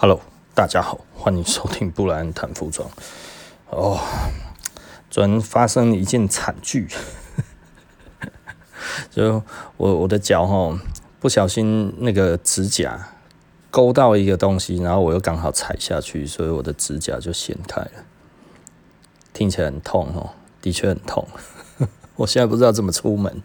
Hello，大家好，欢迎收听布莱恩谈服装。哦，昨天发生了一件惨剧，就我我的脚哈，不小心那个指甲勾到一个东西，然后我又刚好踩下去，所以我的指甲就掀开了，听起来很痛哦，的确很痛。我现在不知道怎么出门。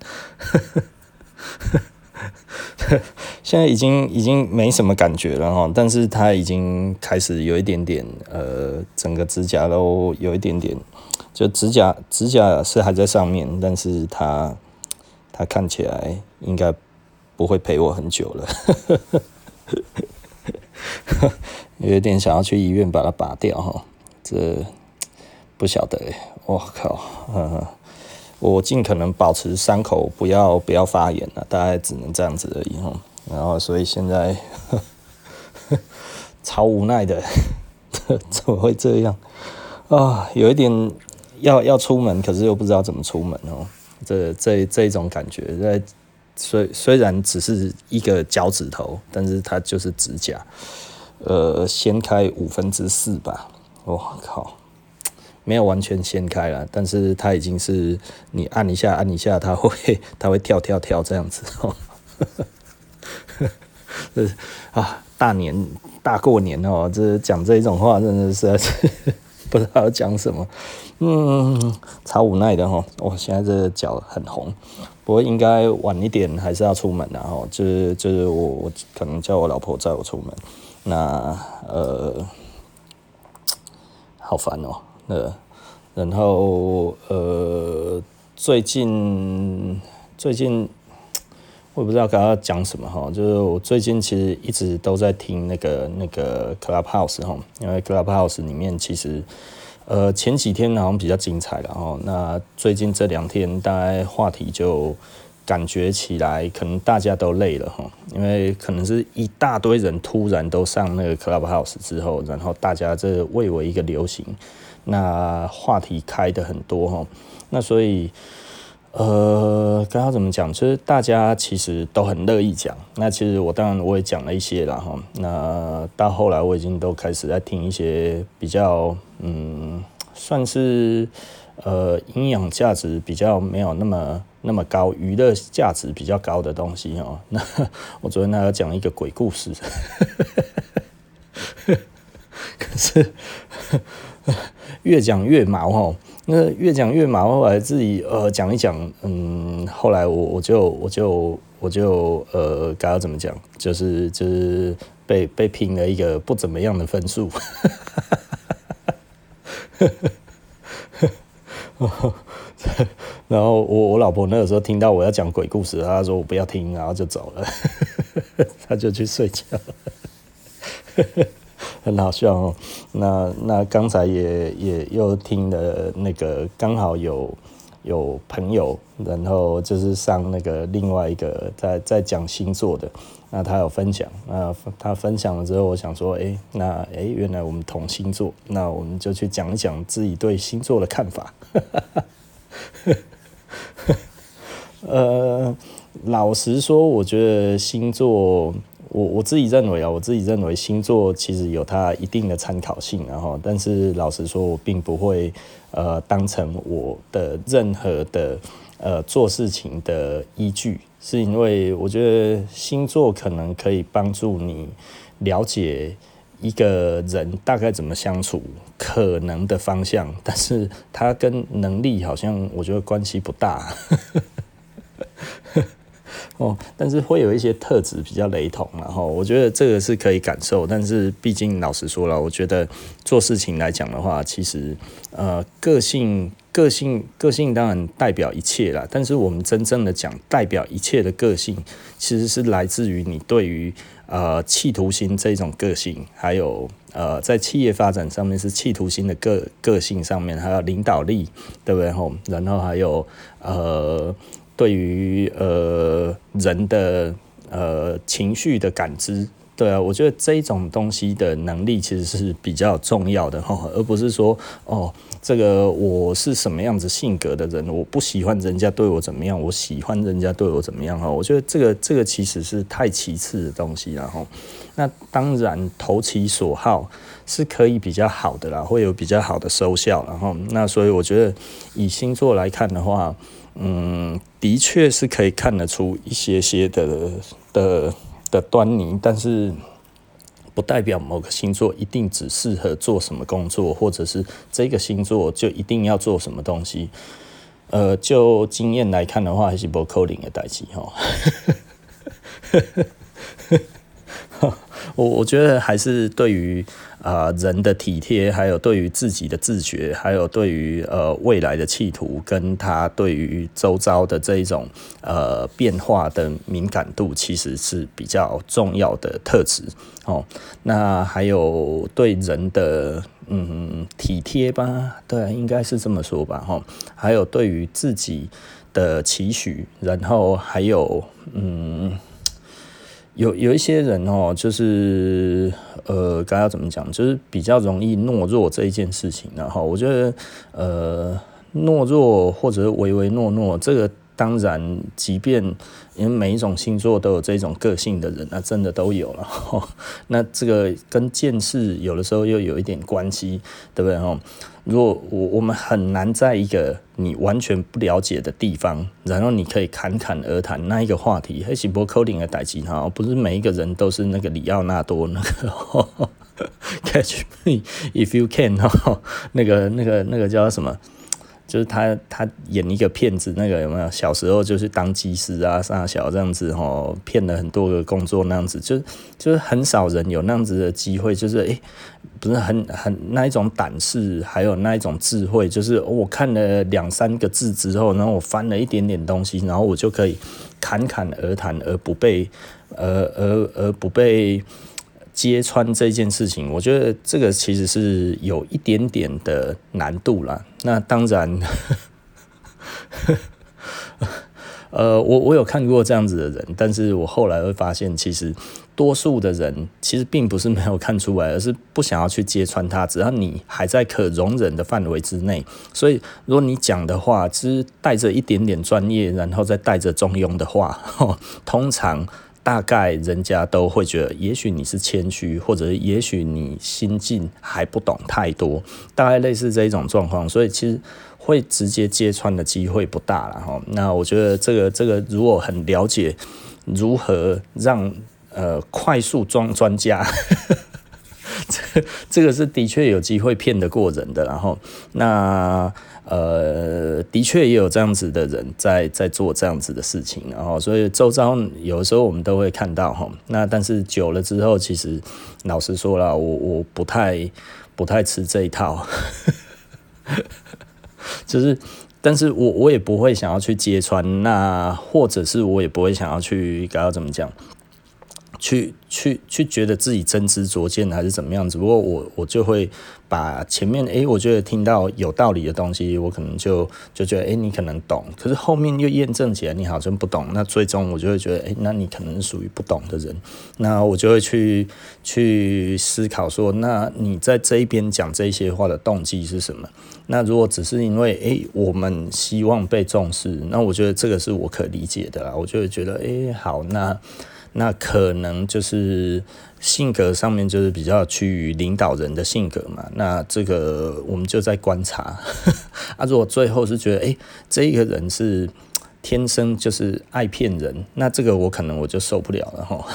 现在已经已经没什么感觉了哈，但是它已经开始有一点点呃，整个指甲都有一点点，就指甲指甲是还在上面，但是它它看起来应该不会陪我很久了，有一点想要去医院把它拔掉哈，这不晓得，我靠，呵呵我尽可能保持伤口不要不要发炎了，大概只能这样子而已哈。然后，所以现在 超无奈的，怎么会这样啊？有一点要要出门，可是又不知道怎么出门哦。这这这种感觉，在虽虽然只是一个脚趾头，但是它就是指甲，呃，掀开五分之四吧。我靠！没有完全掀开了，但是它已经是你按一下按一下，它会 它会跳跳跳这样子哦。这 啊，大年大过年哦，这讲这种话真的是 不知道讲什么，嗯，超无奈的哈。我现在这脚很红，不过应该晚一点还是要出门的哈。就是就是我我可能叫我老婆载我出门，那呃，好烦哦。呃，然后呃，最近最近我也不知道刚刚讲什么哈，就是我最近其实一直都在听那个那个 Clubhouse 哈，因为 Clubhouse 里面其实呃前几天好像比较精彩了哈，那最近这两天大概话题就感觉起来可能大家都累了哈，因为可能是一大堆人突然都上那个 Clubhouse 之后，然后大家这蔚为一个流行。那话题开的很多哈，那所以呃，刚刚怎么讲？就是大家其实都很乐意讲。那其实我当然我也讲了一些了哈。那到后来我已经都开始在听一些比较嗯，算是呃营养价值比较没有那么那么高，娱乐价值比较高的东西哦。那我昨天还要讲一个鬼故事，可是。越讲越毛哈，那越讲越毛，后来自己呃讲一讲，嗯，后来我我就我就我就呃该要怎么讲，就是就是被被评了一个不怎么样的分数，然后我我老婆那个时候听到我要讲鬼故事，她说我不要听，然后就走了，她就去睡觉。了。很好笑哦，那那刚才也也又听了那个，刚好有有朋友，然后就是上那个另外一个在在讲星座的，那他有分享，那他分享了之后，我想说，哎，那哎，原来我们同星座，那我们就去讲一讲自己对星座的看法。呃，老实说，我觉得星座。我我自己认为啊，我自己认为星座其实有它一定的参考性，然后，但是老实说，我并不会呃当成我的任何的呃做事情的依据，是因为我觉得星座可能可以帮助你了解一个人大概怎么相处，可能的方向，但是它跟能力好像我觉得关系不大。哦，但是会有一些特质比较雷同，然后我觉得这个是可以感受，但是毕竟老实说了，我觉得做事情来讲的话，其实呃个性、个性、个性当然代表一切啦，但是我们真正的讲代表一切的个性，其实是来自于你对于呃企图心这种个性，还有呃在企业发展上面是企图心的个个性上面，还有领导力，对不对？吼，然后还有呃。对于呃人的呃情绪的感知对啊，我觉得这种东西的能力其实是比较重要的哈，而不是说哦，这个我是什么样子性格的人，我不喜欢人家对我怎么样，我喜欢人家对我怎么样哈。我觉得这个这个其实是太其次的东西了哈。那当然投其所好是可以比较好的啦，会有比较好的收效。然后那所以我觉得以星座来看的话，嗯，的确是可以看得出一些些的的。的端倪，但是不代表某个星座一定只适合做什么工作，或者是这个星座就一定要做什么东西。呃，就经验来看的话，还是不扣零的代志哈。我我觉得还是对于啊、人的体贴，还有对于自己的自觉，还有对于呃未来的企图，跟他对于周遭的这一种呃变化的敏感度，其实是比较重要的特质哦。那还有对人的嗯体贴吧，对，应该是这么说吧哈。还有对于自己的期许，然后还有嗯。有有一些人哦，就是呃，该要怎么讲，就是比较容易懦弱这一件事情，然后我觉得呃，懦弱或者唯唯诺诺，这个当然，即便因为每一种星座都有这种个性的人，那真的都有了。那这个跟见识有的时候又有一点关系，对不对？哈。如果我我们很难在一个你完全不了解的地方，然后你可以侃侃而谈那一个话题，黑起波扣零的代志哈，不是每一个人都是那个里奥纳多那个 Catch me if you can 哈，那个那个那个叫什么？就是他，他演一个骗子，那个有没有？小时候就是当技师啊，上小这样子吼，骗了很多个工作那样子，就就是很少人有那样子的机会，就是诶、不是很很那一种胆识，还有那一种智慧，就是我看了两三个字之后，然后我翻了一点点东西，然后我就可以侃侃而谈，而不被，而而而不被。揭穿这件事情，我觉得这个其实是有一点点的难度啦。那当然，呃，我我有看过这样子的人，但是我后来会发现，其实多数的人其实并不是没有看出来，而是不想要去揭穿他。只要你还在可容忍的范围之内，所以如果你讲的话，其实带着一点点专业，然后再带着中庸的话，通常。大概人家都会觉得，也许你是谦虚，或者也许你心境还不懂太多，大概类似这一种状况，所以其实会直接揭穿的机会不大了哈。那我觉得这个这个如果很了解如何让呃快速装专家。这这个是的确有机会骗得过人的，然后那呃的确也有这样子的人在在做这样子的事情，然后所以周遭有时候我们都会看到哈，那但是久了之后，其实老实说了，我我不太不太吃这一套，就是但是我我也不会想要去揭穿，那或者是我也不会想要去该要怎么讲。去去去，觉得自己真知灼见还是怎么样子？不过我我就会把前面诶、我觉得听到有道理的东西，我可能就就觉得诶、你可能懂。可是后面又验证起来，你好像不懂。那最终我就会觉得诶、那你可能属于不懂的人。那我就会去去思考说，那你在这一边讲这些话的动机是什么？那如果只是因为诶、我们希望被重视，那我觉得这个是我可理解的啦。我就会觉得诶、好那。那可能就是性格上面就是比较趋于领导人的性格嘛。那这个我们就在观察。啊，如果最后是觉得，诶，这一个人是天生就是爱骗人，那这个我可能我就受不了了哈。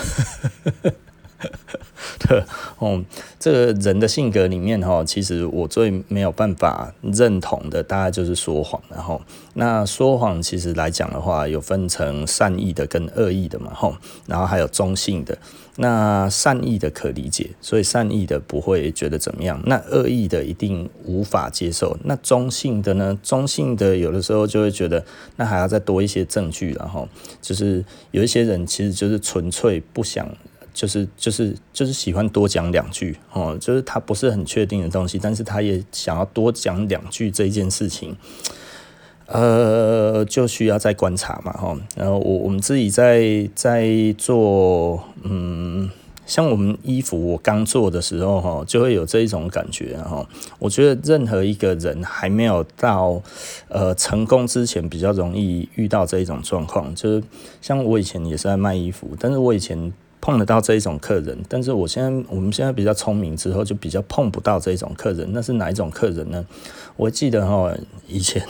对，哦，这个人的性格里面哈，其实我最没有办法认同的，大概就是说谎。然后，那说谎其实来讲的话，有分成善意的跟恶意的嘛，吼，然后还有中性的。那善意的可理解，所以善意的不会觉得怎么样。那恶意的一定无法接受。那中性的呢？中性的有的时候就会觉得，那还要再多一些证据。然后，就是有一些人其实就是纯粹不想。就是就是就是喜欢多讲两句哦，就是他不是很确定的东西，但是他也想要多讲两句这一件事情，呃，就需要再观察嘛哈。然后我我们自己在在做嗯像我们衣服我刚做的时候哈，就会有这一种感觉哈。我觉得任何一个人还没有到呃成功之前，比较容易遇到这一种状况。就是像我以前也是在卖衣服，但是我以前碰得到这一种客人，但是我现在我们现在比较聪明之后，就比较碰不到这一种客人。那是哪一种客人呢？我记得哈，以前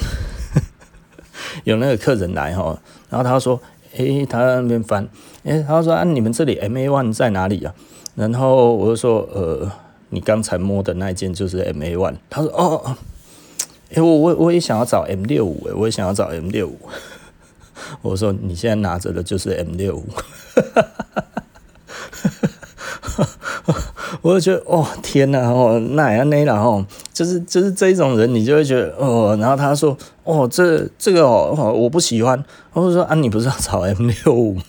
有那个客人来哈，然后他说。诶、他在那边翻，诶、他说啊，你们这里 M A one 在哪里啊？然后我就说，呃，你刚才摸的那一件就是 M A one。他说，哦，诶、欸，我我我也想要找 M 六五，诶，我也想要找 M 六五。我说，你现在拿着的就是 M 六五。我就觉得哦天呐哦那也那了哦，就是就是这一种人，你就会觉得哦，然后他说哦这这个哦我不喜欢，我就说啊你不是要找 M 六五吗？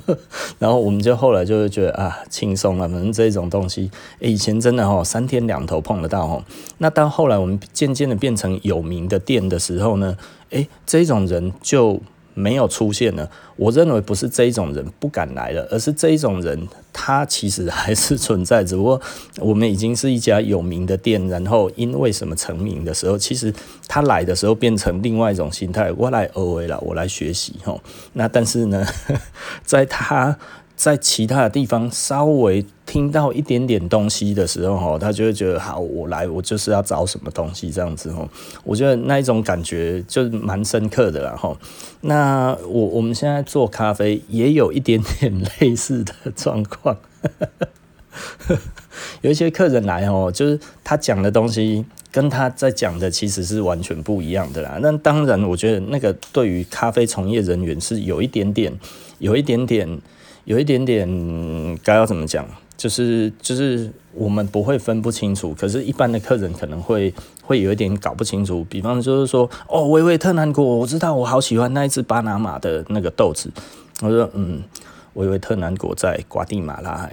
然后我们就后来就会觉得啊轻松了，反正这种东西以前真的哦三天两头碰得到哦，那到后来我们渐渐的变成有名的店的时候呢，诶这种人就。没有出现呢，我认为不是这一种人不敢来了，而是这一种人他其实还是存在，只不过 我们已经是一家有名的店，然后因为什么成名的时候，其实他来的时候变成另外一种心态，我来学为了，我来学习吼，那但是呢，在他。在其他的地方稍微听到一点点东西的时候，哈，他就会觉得好，我来，我就是要找什么东西这样子，哈，我觉得那一种感觉就蛮深刻的啦，哈。那我我们现在做咖啡也有一点点类似的状况，有一些客人来，哦，就是他讲的东西跟他在讲的其实是完全不一样的啦。那当然，我觉得那个对于咖啡从业人员是有一点点，有一点点。有一点点该要怎么讲，就是就是我们不会分不清楚，可是，一般的客人可能会会有一点搞不清楚。比方就是说，哦，维维特南果，我知道，我好喜欢那一只巴拿马的那个豆子。我说，嗯，维维特南果在瓜地马拉，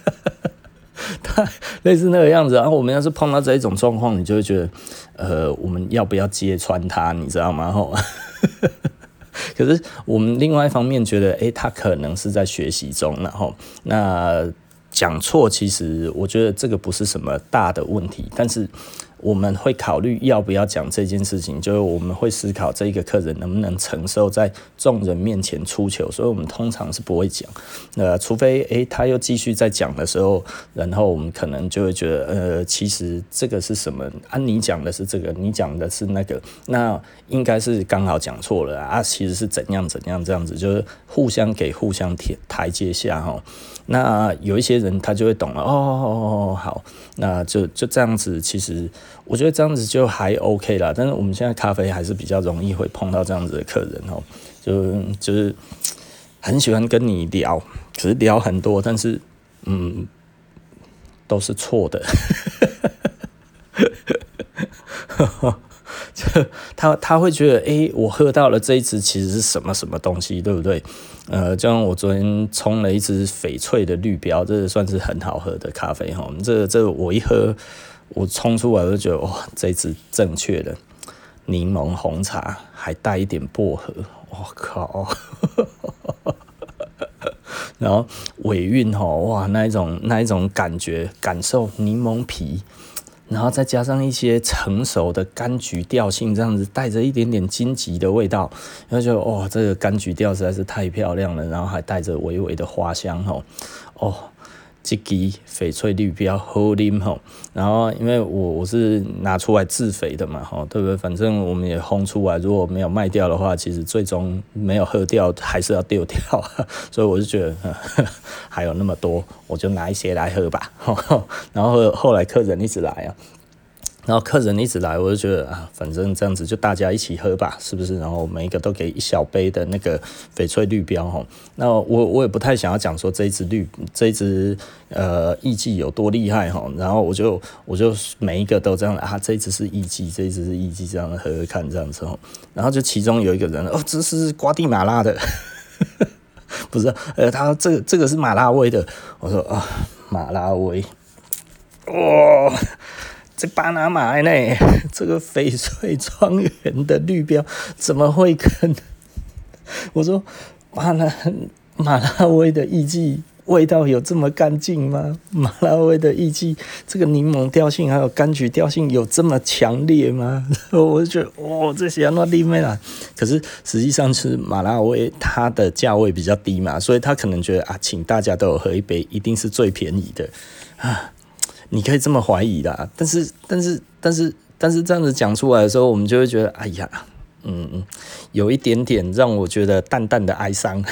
他类似那个样子。然后我们要是碰到这一种状况，你就会觉得，呃，我们要不要揭穿他？你知道吗？吼。可是我们另外一方面觉得，诶、他可能是在学习中，然后那讲错，其实我觉得这个不是什么大的问题，但是。我们会考虑要不要讲这件事情，就是我们会思考这一个客人能不能承受在众人面前出糗，所以我们通常是不会讲。呃，除非诶他又继续在讲的时候，然后我们可能就会觉得，呃，其实这个是什么？啊，你讲的是这个，你讲的是那个，那应该是刚好讲错了啊。其实是怎样怎样这样子，就是互相给互相台阶下哈。那有一些人他就会懂了，哦哦哦，好，那就就这样子，其实。我觉得这样子就还 OK 啦，但是我们现在咖啡还是比较容易会碰到这样子的客人哦，就就是很喜欢跟你聊，可是聊很多，但是嗯，都是错的，他他会觉得，哎、我喝到了这一支其实是什么什么东西，对不对？呃，就像我昨天冲了一支翡翠的绿标，这算是很好喝的咖啡哈，这这我一喝。我冲出来我就觉得哇，这支正确的柠檬红茶还带一点薄荷，我靠！然后尾韵吼哇，那一种那一种感觉感受柠檬皮，然后再加上一些成熟的柑橘调性，这样子带着一点点荆棘的味道，然后就哇，这个柑橘调实在是太漂亮了，然后还带着微微的花香吼哦。这支翡翠绿比较好啉吼，然后因为我我是拿出来自肥的嘛吼，对不对？反正我们也烘出来，如果没有卖掉的话，其实最终没有喝掉还是要丢掉，所以我就觉得 还有那么多，我就拿一些来喝吧。然后后来客人一直来啊。然后客人一直来，我就觉得啊，反正这样子就大家一起喝吧，是不是？然后每一个都给一小杯的那个翡翠绿标哈。那我我也不太想要讲说这一支绿这一支呃艺妓有多厉害哈。然后我就我就每一个都这样啊，这一支是艺妓，这一支是艺妓，这样喝喝看这样子哈。然后就其中有一个人哦，这是瓜地马拉的，不是？呃，他说这个这个是马拉威的。我说啊，马拉威，哇。这巴拿马呢？这个翡翠庄园的绿标怎么会跟我说巴拿马拉威的艺妓味道有这么干净吗？马拉威的艺妓，这个柠檬调性还有柑橘调性有这么强烈吗？我就觉得，哇，这些那里面啊，可是实际上是马拉威，它的价位比较低嘛，所以他可能觉得啊，请大家都有喝一杯，一定是最便宜的啊。你可以这么怀疑的，但是，但是，但是，但是这样子讲出来的时候，我们就会觉得，哎呀。嗯嗯，有一点点让我觉得淡淡的哀伤，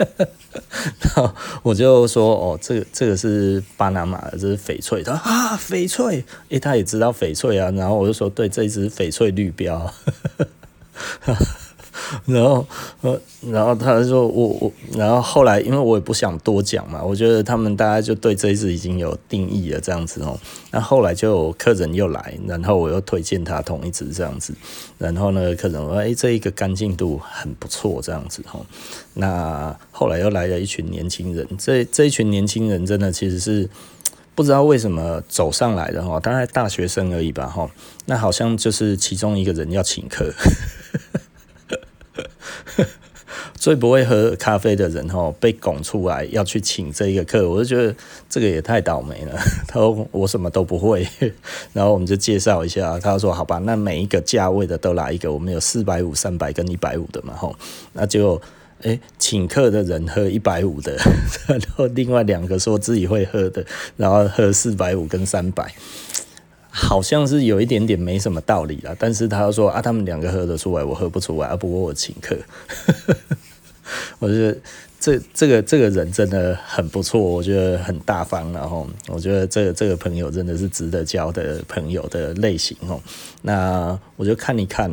然后我就说哦，这个这个是巴拿马，这是翡翠。他说啊，翡翠，诶，他也知道翡翠啊。然后我就说，对，这一只翡翠绿标。然后，呃，然后他说我我，然后后来因为我也不想多讲嘛，我觉得他们大家就对这一支已经有定义了这样子哦。那后来就客人又来，然后我又推荐他同一支这样子，然后呢，客人说哎，这一个干净度很不错这样子哦。那后来又来了一群年轻人，这这一群年轻人真的其实是不知道为什么走上来的哈，大概大学生而已吧哈。那好像就是其中一个人要请客。最不会喝咖啡的人吼，被拱出来要去请这一个客，我就觉得这个也太倒霉了。他说我什么都不会，然后我们就介绍一下。他说好吧，那每一个价位的都来一个，我们有四百五、三百跟一百五的嘛吼，那就诶请客的人喝一百五的，然后另外两个说自己会喝的，然后喝四百五跟三百。好像是有一点点没什么道理啦，但是他说啊，他们两个喝得出来，我喝不出来啊。不过我请客，我觉得这这个这个人真的很不错，我觉得很大方，然后我觉得这个这个朋友真的是值得交的朋友的类型哦。那我就看一看。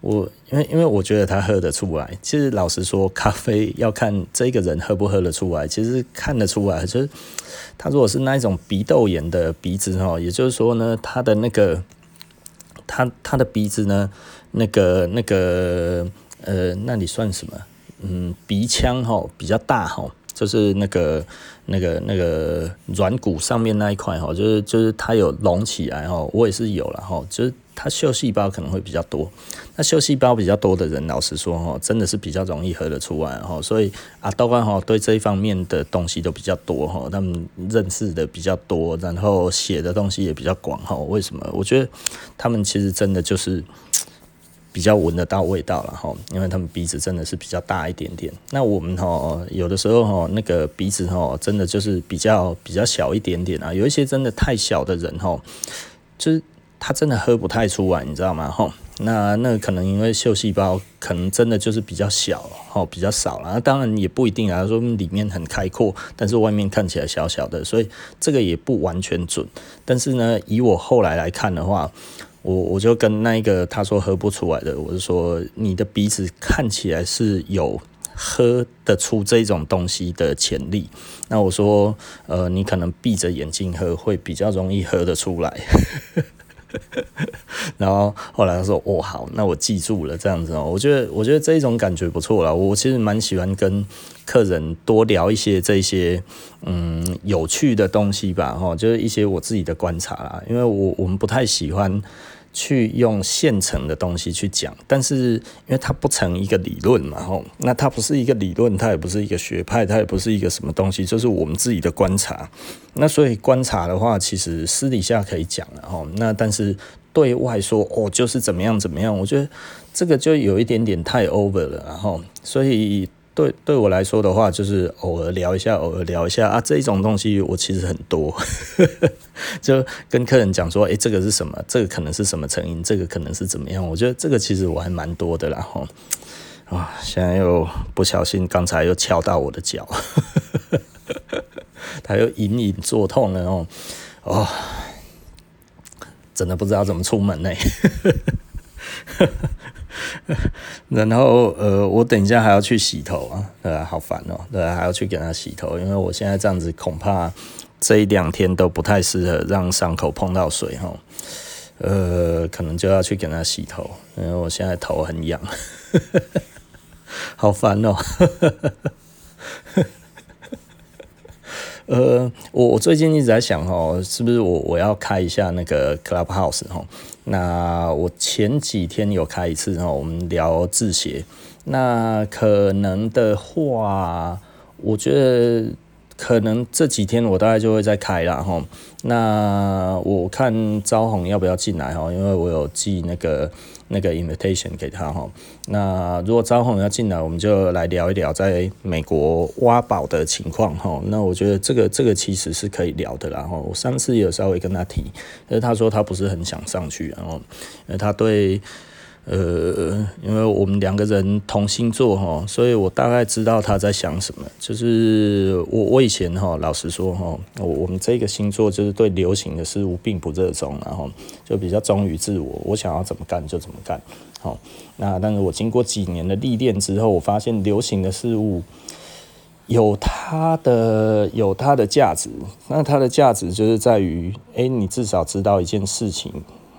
我因为因为我觉得他喝得出来，其实老实说，咖啡要看这个人喝不喝得出来，其实看得出来，就是他如果是那一种鼻窦炎的鼻子哈，也就是说呢，他的那个他他的鼻子呢，那个那个呃，那里算什么？嗯，鼻腔哈比较大哈，就是那个那个那个软骨上面那一块哈，就是就是它有隆起来哈，我也是有了哈，就是。它嗅细胞可能会比较多，那嗅细胞比较多的人，老实说哈，真的是比较容易喝得出来哈。所以啊，豆干哈对这一方面的东西都比较多哈，他们认识的比较多，然后写的东西也比较广哈。为什么？我觉得他们其实真的就是比较闻得到味道了哈，因为他们鼻子真的是比较大一点点。那我们哈有的时候哈那个鼻子哈真的就是比较比较小一点点啊，有一些真的太小的人哈，就是。他真的喝不太出来，你知道吗？吼，那那可能因为嗅细胞可能真的就是比较小，吼，比较少了。那当然也不一定啊，说里面很开阔，但是外面看起来小小的，所以这个也不完全准。但是呢，以我后来来看的话，我我就跟那一个他说喝不出来的，我就说你的鼻子看起来是有喝得出这种东西的潜力。那我说，呃，你可能闭着眼睛喝会比较容易喝得出来。然后后来他说：“哦，好，那我记住了，这样子哦。我觉得，我觉得这一种感觉不错了。我其实蛮喜欢跟客人多聊一些这些嗯有趣的东西吧，哈，就是一些我自己的观察啦。因为我我们不太喜欢。”去用现成的东西去讲，但是因为它不成一个理论嘛，吼，那它不是一个理论，它也不是一个学派，它也不是一个什么东西，就是我们自己的观察。那所以观察的话，其实私底下可以讲了，吼，那但是对外说，哦，就是怎么样怎么样，我觉得这个就有一点点太 over 了，然后所以。对对我来说的话，就是偶尔聊一下，偶尔聊一下啊，这种东西我其实很多，就跟客人讲说，诶，这个是什么？这个可能是什么成因？这个可能是怎么样？我觉得这个其实我还蛮多的啦，吼啊，现在又不小心，刚才又敲到我的脚，他又隐隐作痛了哦，哦，真的不知道怎么出门呢。然后呃，我等一下还要去洗头啊，对啊，好烦哦，对啊，还要去给他洗头，因为我现在这样子，恐怕这一两天都不太适合让伤口碰到水哈，呃，可能就要去给他洗头，因为我现在头很痒，好烦哦。呃，我我最近一直在想哦，是不是我我要开一下那个 Clubhouse 哈？那我前几天有开一次哦，我们聊字写。那可能的话，我觉得可能这几天我大概就会再开了哈。那我看招红要不要进来哈？因为我有寄那个那个 invitation 给他哈。那如果招红要进来，我们就来聊一聊在美国挖宝的情况哈。那我觉得这个这个其实是可以聊的啦哈。我上次有稍微跟他提，但是他说他不是很想上去，然后呃他对。呃，因为我们两个人同星座哈，所以我大概知道他在想什么。就是我我以前哈，老实说哈，我我们这个星座就是对流行的事物并不热衷，然后就比较忠于自我，我想要怎么干就怎么干。好，那但是我经过几年的历练之后，我发现流行的事物有它的有它的价值。那它的价值就是在于，哎，你至少知道一件事情。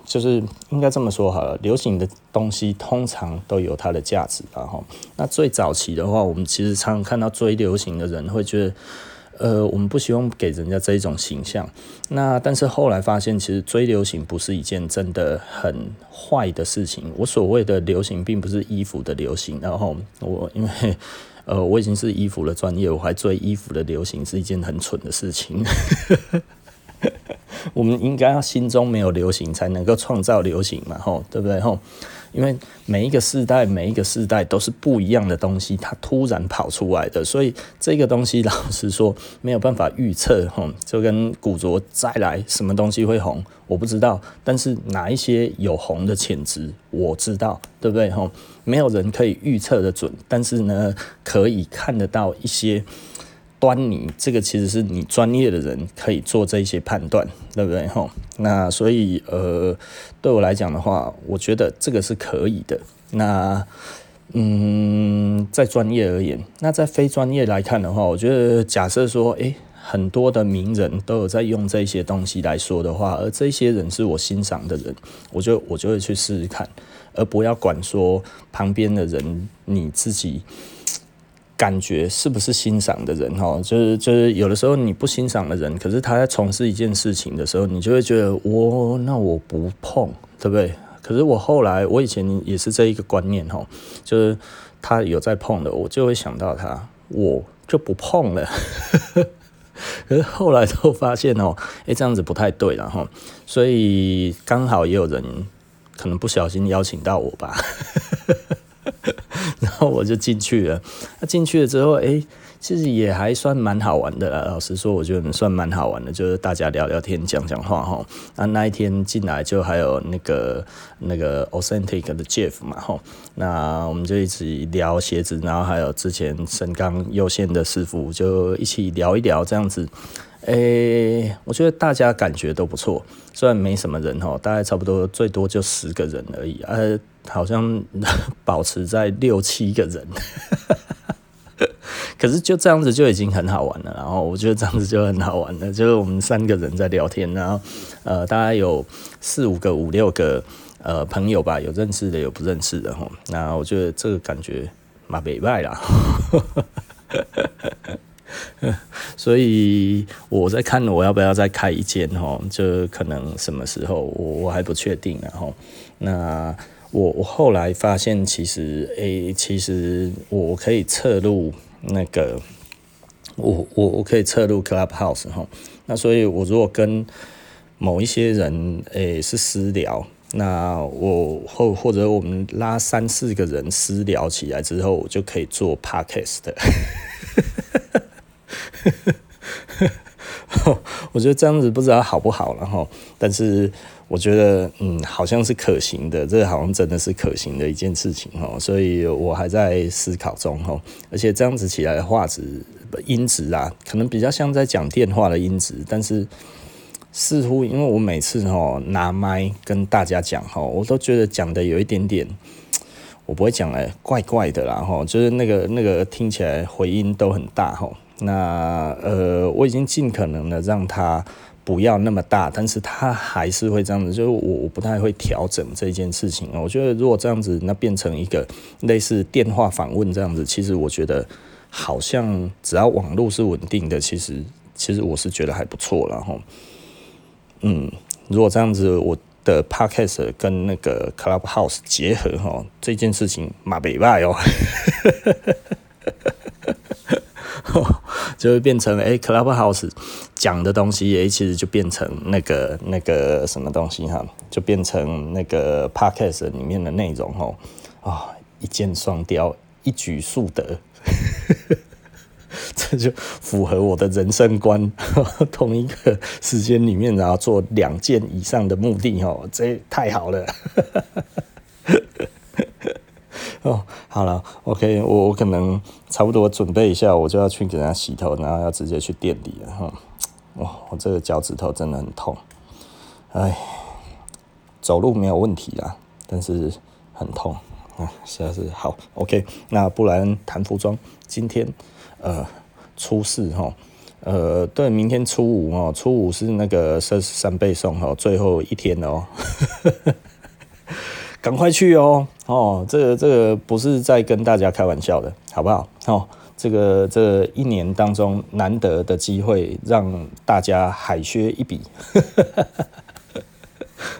就是应该这么说好了，流行的东西通常都有它的价值，然后那最早期的话，我们其实常常看到追流行的人会觉得，呃，我们不希望给人家这一种形象。那但是后来发现，其实追流行不是一件真的很坏的事情。我所谓的流行，并不是衣服的流行，然后我因为呃我已经是衣服的专业，我还追衣服的流行，是一件很蠢的事情。我们应该要心中没有流行，才能够创造流行嘛，吼，对不对？吼，因为每一个世代，每一个世代都是不一样的东西，它突然跑出来的，所以这个东西老实说没有办法预测，吼，就跟古着再来什么东西会红，我不知道，但是哪一些有红的潜质，我知道，对不对？吼，没有人可以预测的准，但是呢，可以看得到一些。端倪，这个其实是你专业的人可以做这些判断，对不对？吼，那所以呃，对我来讲的话，我觉得这个是可以的。那嗯，在专业而言，那在非专业来看的话，我觉得假设说，诶，很多的名人都有在用这些东西来说的话，而这些人是我欣赏的人，我就我就会去试试看，而不要管说旁边的人你自己。感觉是不是欣赏的人哈，就是就是有的时候你不欣赏的人，可是他在从事一件事情的时候，你就会觉得我那我不碰，对不对？可是我后来我以前也是这一个观念哈，就是他有在碰的，我就会想到他，我就不碰了。可是后来都发现哦，哎，这样子不太对了哈，所以刚好也有人可能不小心邀请到我吧。然后我就进去了。那进去了之后，哎，其实也还算蛮好玩的啦。老实说，我觉得算蛮好玩的，就是大家聊聊天、讲讲话哈。那那一天进来就还有那个那个 Authentic 的 Jeff 嘛哈。那我们就一起聊鞋子，然后还有之前神冈佑宪的师傅，就一起聊一聊这样子。诶，我觉得大家感觉都不错，虽然没什么人哈，大概差不多最多就十个人而已，呃，好像 保持在六七个人，可是就这样子就已经很好玩了。然后我觉得这样子就很好玩了，就是我们三个人在聊天，然后呃，大概有四五个、五六个呃朋友吧，有认识的，有不认识的哈。那我觉得这个感觉蛮美败啦。所以我在看我要不要再开一间哈，就可能什么时候我我还不确定然后，那我我后来发现其实诶、其实我可以侧入那个我我我可以侧入 Clubhouse 哈，那所以我如果跟某一些人诶、是私聊，那我或或者我们拉三四个人私聊起来之后，我就可以做 Podcast。我觉得这样子不知道好不好，然后，但是我觉得，嗯，好像是可行的，这好像真的是可行的一件事情哦，所以我还在思考中哦，而且这样子起来的画质音质啊，可能比较像在讲电话的音质，但是似乎因为我每次哦拿麦跟大家讲哈，我都觉得讲的有一点点，我不会讲哎，怪怪的啦哈，就是那个那个听起来回音都很大哈。那呃，我已经尽可能的让它不要那么大，但是它还是会这样子，就是我我不太会调整这件事情。我觉得如果这样子，那变成一个类似电话访问这样子，其实我觉得好像只要网络是稳定的，其实其实我是觉得还不错了哈。嗯，如果这样子，我的 Podcast 跟那个 Clubhouse 结合哈，这件事情马北拜哦。就会变成哎、Clubhouse 讲的东西，哎、其实就变成那个那个什么东西哈，就变成那个 Podcast 里面的内容哦，啊，一箭双雕，一举数得，这就符合我的人生观。同一个时间里面，然后做两件以上的目的哦，这太好了。哦，好了，OK，我我可能差不多准备一下，我就要去给他洗头，然后要直接去店里了哈。哇，我这个脚趾头真的很痛，哎，走路没有问题啦，但是很痛啊，实在是好。OK，那不然谈服装，今天呃初四哈，呃对，明天初五哦，初五是那个三三倍送哦，最后一天哦。赶快去哦！哦，这个这个不是在跟大家开玩笑的，好不好？哦，这个这、一年当中难得的机会，让大家海削一笔，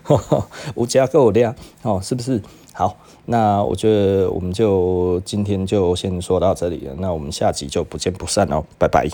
无加购量哦，是不是？好，那我觉得我们就今天就先说到这里了，那我们下集就不见不散哦，拜拜。